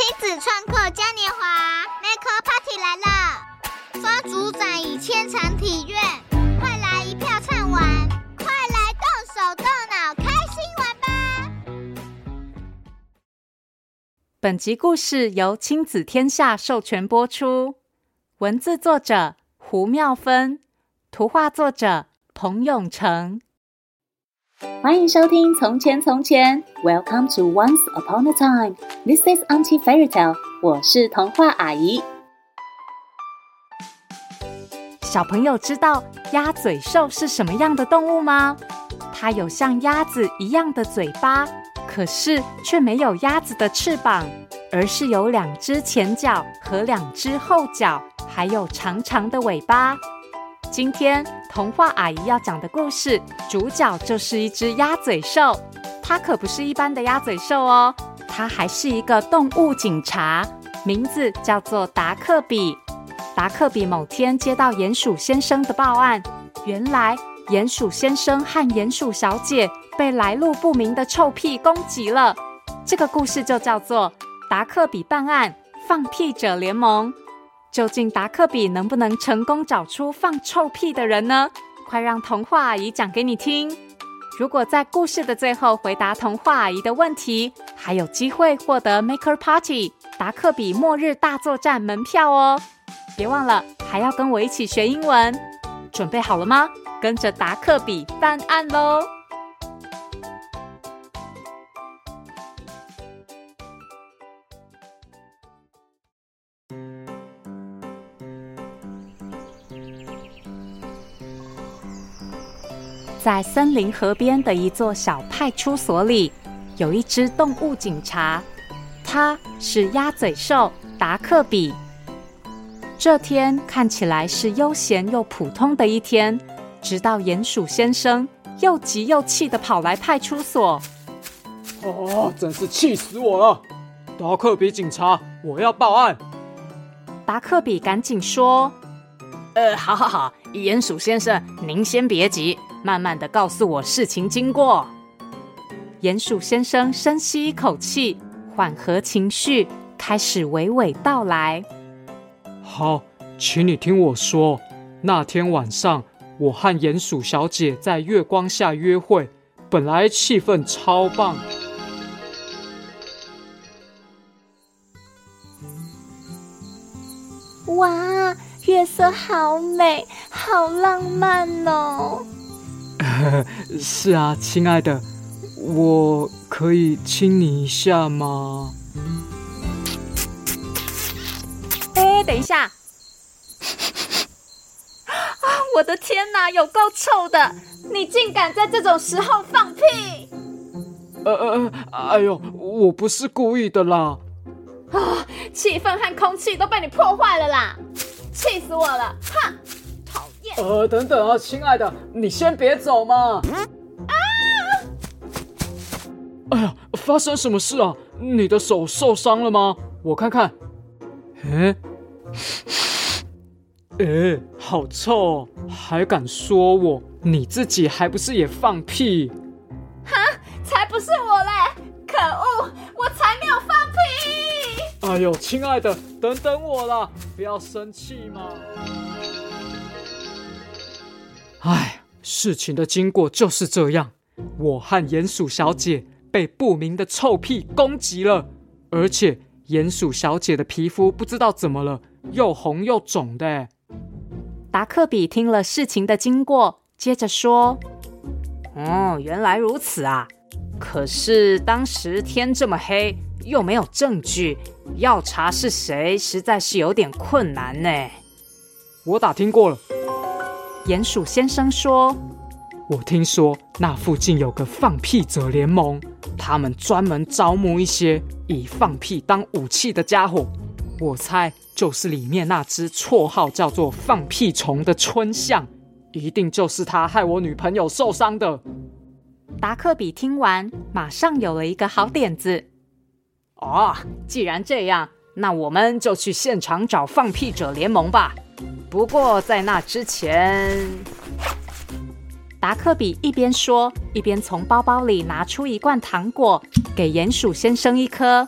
亲子创客嘉年华 m a k e Party 来了！抓主宰以千场体验，快来一票畅玩，快来动手动脑，开心玩吧！本集故事由亲子天下授权播出，文字作者胡妙芬，图画作者彭永成。欢迎收听《从前从前》，Welcome to Once Upon a Time。This is Auntie Fairy Tale。我是童话阿姨。小朋友知道鸭嘴兽是什么样的动物吗？它有像鸭子一样的嘴巴，可是却没有鸭子的翅膀，而是有两只前脚和两只后脚，还有长长的尾巴。今天童话阿姨要讲的故事，主角就是一只鸭嘴兽。它可不是一般的鸭嘴兽哦，它还是一个动物警察，名字叫做达克比。达克比某天接到鼹鼠先生的报案，原来鼹鼠先生和鼹鼠小姐被来路不明的臭屁攻击了。这个故事就叫做《达克比办案：放屁者联盟》。究竟达克比能不能成功找出放臭屁的人呢？快让童话阿姨讲给你听。如果在故事的最后回答童话阿姨的问题，还有机会获得 Maker Party 达克比末日大作战门票哦！别忘了还要跟我一起学英文，准备好了吗？跟着达克比办案喽！在森林河边的一座小派出所里，有一只动物警察，他是鸭嘴兽达克比。这天看起来是悠闲又普通的一天，直到鼹鼠先生又急又气地跑来派出所。哦，真是气死我了！达克比警察，我要报案。达克比赶紧说：“呃，好好好，鼹鼠先生，您先别急。”慢慢的告诉我事情经过。鼹鼠先生深吸一口气，缓和情绪，开始娓娓道来。好，请你听我说。那天晚上，我和鼹鼠小姐在月光下约会，本来气氛超棒。哇，月色好美，好浪漫哦！是啊，亲爱的，我可以亲你一下吗？哎，等一下！啊，我的天哪，有够臭的！你竟敢在这种时候放屁！呃呃，哎呦，我不是故意的啦！啊，气氛和空气都被你破坏了啦！气死我了！哼！呃，等等啊，亲爱的，你先别走嘛！啊！哎呀，发生什么事啊？你的手受伤了吗？我看看。哎，哎，好臭哦！还敢说我？你自己还不是也放屁？哈，才不是我嘞！可恶，我才没有放屁！哎呦，亲爱的，等等我啦，不要生气嘛。事情的经过就是这样。我和鼹鼠小姐被不明的臭屁攻击了，而且鼹鼠小姐的皮肤不知道怎么了，又红又肿的。达克比听了事情的经过，接着说：“哦，原来如此啊！可是当时天这么黑，又没有证据，要查是谁，实在是有点困难呢。”我打听过了。鼹鼠先生说：“我听说那附近有个放屁者联盟，他们专门招募一些以放屁当武器的家伙。我猜就是里面那只绰号叫做‘放屁虫’的春象，一定就是他害我女朋友受伤的。”达克比听完，马上有了一个好点子。哦，既然这样，那我们就去现场找放屁者联盟吧。不过在那之前，达克比一边说，一边从包包里拿出一罐糖果，给鼹鼠先生一颗。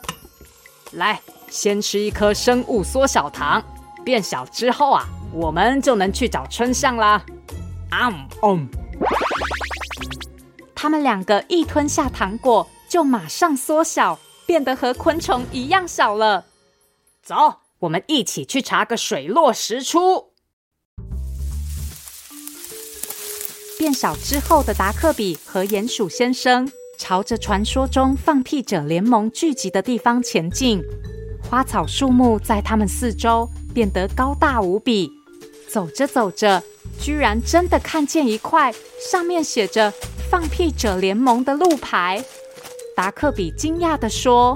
来，先吃一颗生物缩小糖，变小之后啊，我们就能去找春象啦。啊嗯，他们两个一吞下糖果，就马上缩小，变得和昆虫一样小了。走，我们一起去查个水落石出。变小之后的达克比和鼹鼠先生朝着传说中放屁者联盟聚集的地方前进。花草树木在他们四周变得高大无比。走着走着，居然真的看见一块上面写着“放屁者联盟”的路牌。达克比惊讶地说：“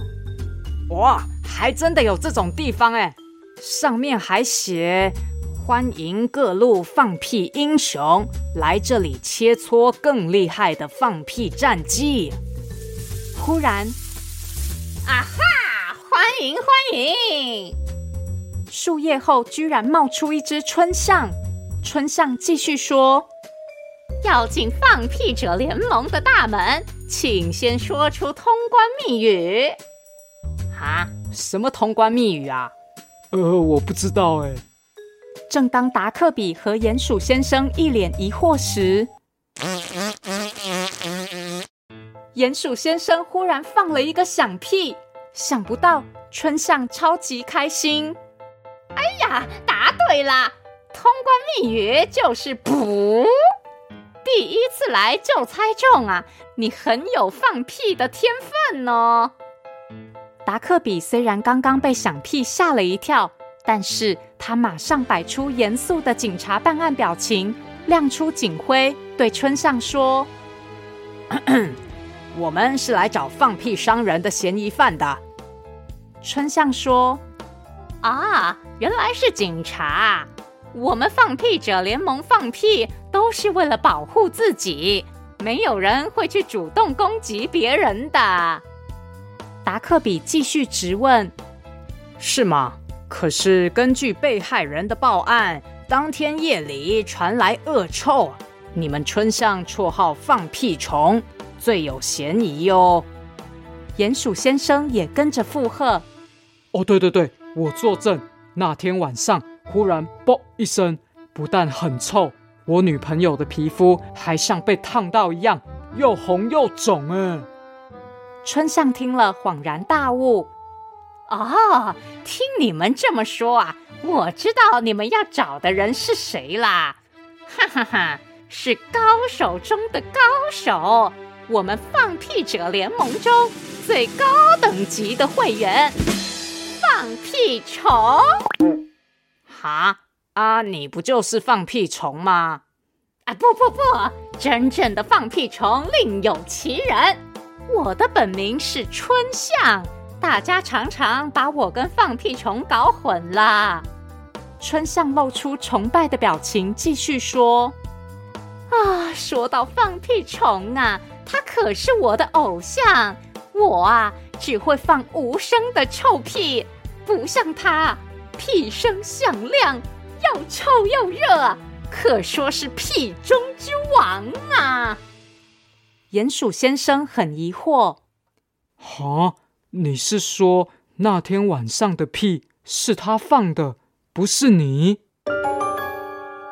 哇，还真的有这种地方哎！上面还写‘欢迎各路放屁英雄来这里切磋更厉害的放屁战绩’。”忽然，啊哈！欢迎欢迎！树叶后居然冒出一只春象，春象继续说：“要进放屁者联盟的大门，请先说出通关密语。”啊，什么通关密语啊？呃，我不知道哎。正当达克比和鼹鼠先生一脸疑惑时，鼹鼠先生忽然放了一个响屁，想不到春象超级开心。哎呀，答对了！通关密语就是“噗”。第一次来就猜中啊！你很有放屁的天分哦。达克比虽然刚刚被响屁吓了一跳，但是他马上摆出严肃的警察办案表情，亮出警徽，对春象说：“咳咳，我们是来找放屁伤人的嫌疑犯的。”春象说。啊，原来是警察！我们放屁者联盟放屁都是为了保护自己，没有人会去主动攻击别人的。达克比继续质问：“是吗？可是根据被害人的报案，当天夜里传来恶臭，你们村上绰号放屁虫，最有嫌疑哟。”鼹鼠先生也跟着附和：“哦，对对对。”我作证，那天晚上忽然“啵”一声，不但很臭，我女朋友的皮肤还像被烫到一样，又红又肿。哎，春象听了恍然大悟：“哦，听你们这么说啊，我知道你们要找的人是谁啦！哈哈哈，是高手中的高手，我们放屁者联盟中最高等级的会员。”放屁虫？哈啊！你不就是放屁虫吗？啊不不不，真正的放屁虫另有其人。我的本名是春象，大家常常把我跟放屁虫搞混了。春象露出崇拜的表情，继续说：啊，说到放屁虫啊，他可是我的偶像。我啊，只会放无声的臭屁。不像他，屁声响亮，又臭又热，可说是屁中之王啊！鼹鼠先生很疑惑：“哈，你是说那天晚上的屁是他放的，不是你？”“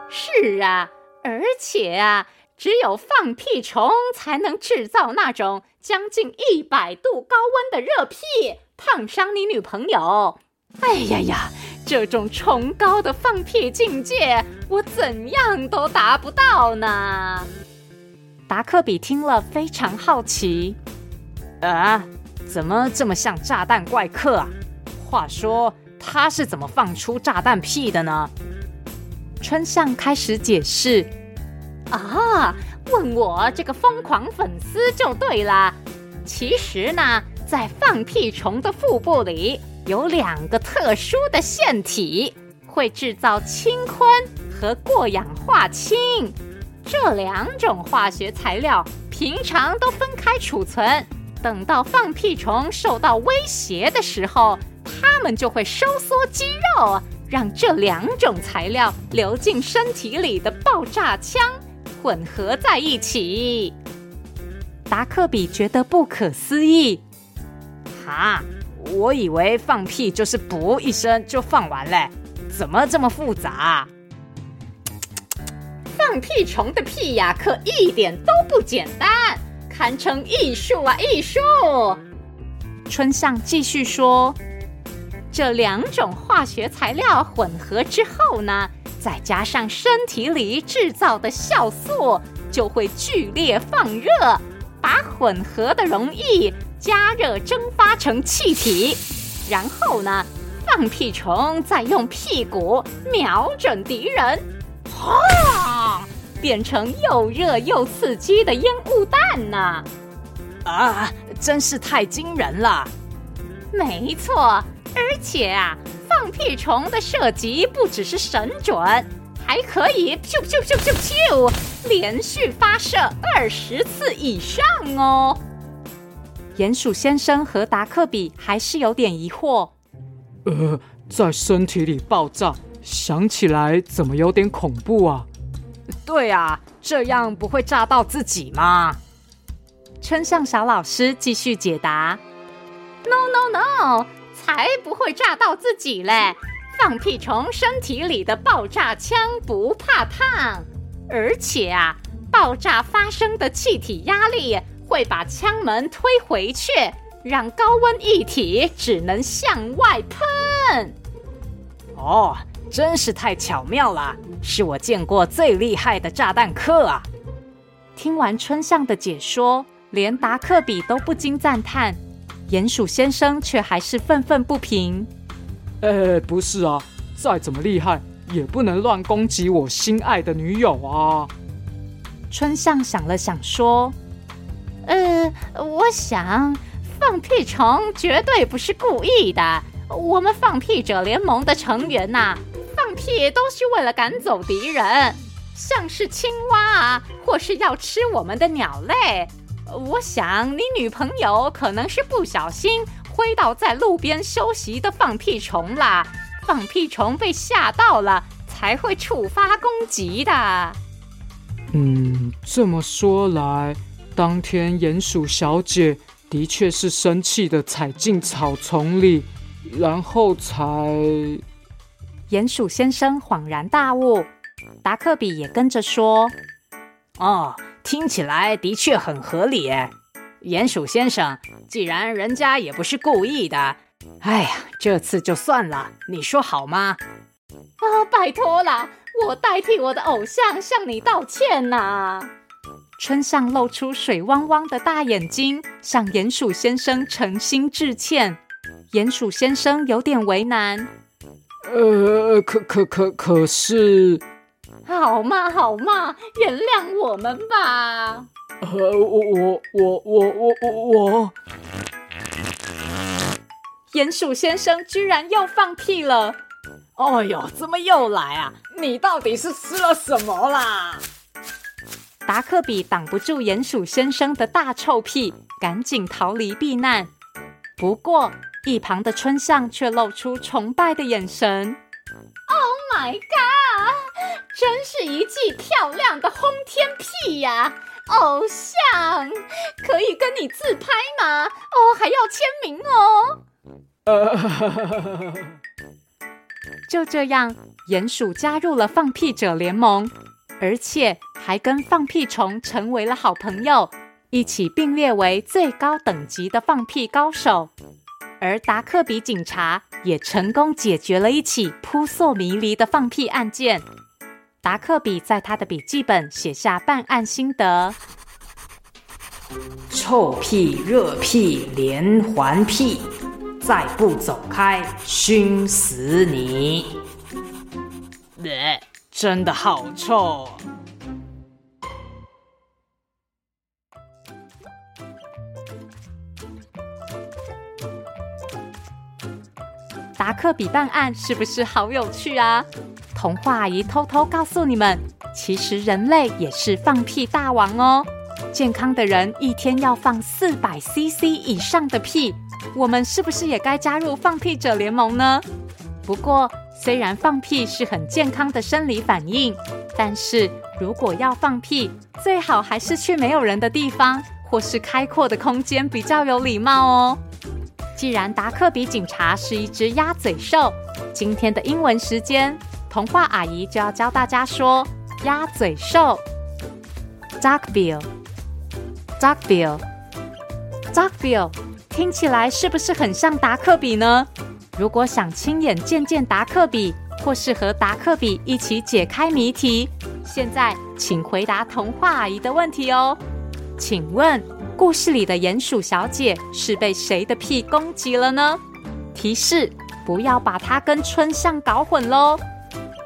是啊，而且啊，只有放屁虫才能制造那种将近一百度高温的热屁，烫伤你女朋友。”哎呀呀！这种崇高的放屁境界，我怎样都达不到呢。达克比听了非常好奇，啊，怎么这么像炸弹怪客啊？话说他是怎么放出炸弹屁的呢？春象开始解释，啊，问我这个疯狂粉丝就对了。其实呢，在放屁虫的腹部里。有两个特殊的腺体会制造氢醌和过氧化氢，这两种化学材料平常都分开储存，等到放屁虫受到威胁的时候，它们就会收缩肌肉，让这两种材料流进身体里的爆炸枪混合在一起。达克比觉得不可思议，哈。我以为放屁就是噗一声就放完了，怎么这么复杂？屁虫的屁呀，可一点都不简单，堪称艺术啊艺术！春象继续说，这两种化学材料混合之后呢，再加上身体里制造的酵素，就会剧烈放热，把混合的溶液加热蒸发成气体，然后呢，放屁虫再用屁股瞄准敌人，轰，变成又热又刺激的烟雾弹呢！啊，真是太惊人了！没错，而且啊，放屁虫的射击不只是神准，还可以咻咻咻咻咻，连续发射二十次以上哦。鼹鼠先生和达克比还是有点疑惑。呃，在身体里爆炸，想起来怎么有点恐怖啊？对啊，这样不会炸到自己吗？春向小老师继续解答：“No No No，才不会炸到自己嘞！放屁虫身体里的爆炸枪不怕烫，而且啊，爆炸发生的气体压力会把枪门推回去，让高温液体只能向外喷。”哦，真是太巧妙了，是我见过最厉害的炸弹客啊！听完春象的解说。连达克比都不禁赞叹，鼹鼠先生却还是愤愤不平。哎，不是啊，再怎么厉害，也不能乱攻击我心爱的女友啊！春象想了想说：“呃，我想放屁虫绝对不是故意的。我们放屁者联盟的成员呐、屁都是为了赶走敌人，像是青蛙啊，或是要吃我们的鸟类。”我想你女朋友可能是不小心挥到在路边休息的放屁虫啦，放屁虫被吓到了才会触发攻击的。嗯，这么说来，当天鼹鼠小姐的确是生气的踩进草丛里，然后才……鼹鼠先生恍然大悟，达克比也跟着说：“哦。”听起来的确很合理，鼹鼠先生，既然人家也不是故意的，哎呀，这次就算了，你说好吗？啊，拜托啦，我代替我的偶像向你道歉呐！春象露出水汪汪的大眼睛，向鼹鼠先生诚心致歉。鼹鼠先生有点为难，呃，可可可可是。好嘛好嘛，原谅我们吧。呃，我我我我我我我。鼹鼠先生居然又放屁了！哎呦，怎么又来啊？你到底是吃了什么啦？达克比挡不住鼹鼠先生的大臭屁，赶紧逃离避难。不过，一旁的春象却露出崇拜的眼神。Oh my god！真是一记漂亮的轰天屁呀！偶像，可以跟你自拍吗？哦，还要签名哦。呃，就这样，鼹鼠加入了放屁者联盟，而且还跟放屁虫成为了好朋友，一起并列为最高等级的放屁高手。而达克比警察也成功解决了一起扑朔迷离的放屁案件。达克比在他的笔记本写下办案心得：臭屁、热屁、连环屁，再不走开，熏死你！呃，真的好臭。达克比办案是不是好有趣啊？童话阿姨偷偷告诉你们，其实人类也是放屁大王哦。健康的人一天要放四百 CC 以上的屁，我们是不是也该加入放屁者联盟呢？不过，虽然放屁是很健康的生理反应，但是如果要放屁，最好还是去没有人的地方，或是开阔的空间比较有礼貌哦。既然达克比警察是一只鸭嘴兽，今天的英文时间，童话阿姨就要教大家说鸭嘴兽。Duckbill，Duckbill，Duckbill，听起来是不是很像达克比呢？如果想亲眼见见达克比，或是和达克比一起解开谜题，现在请回答童话阿姨的问题哦。请问，故事里的鼹鼠小姐是被谁的屁攻击了呢？提示：不要把它跟春象搞混喽。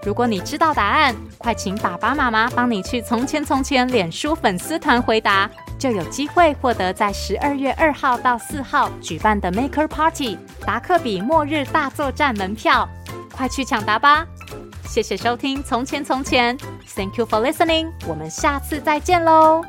如果你知道答案，快请爸爸妈妈帮你去《从前从前》脸书粉丝团回答，就有机会获得在十二月二号到四号举办的 Maker Party 达克比末日大作战门票，快去抢答吧！谢谢收听《从前从前》，Thank you for listening，我们下次再见喽。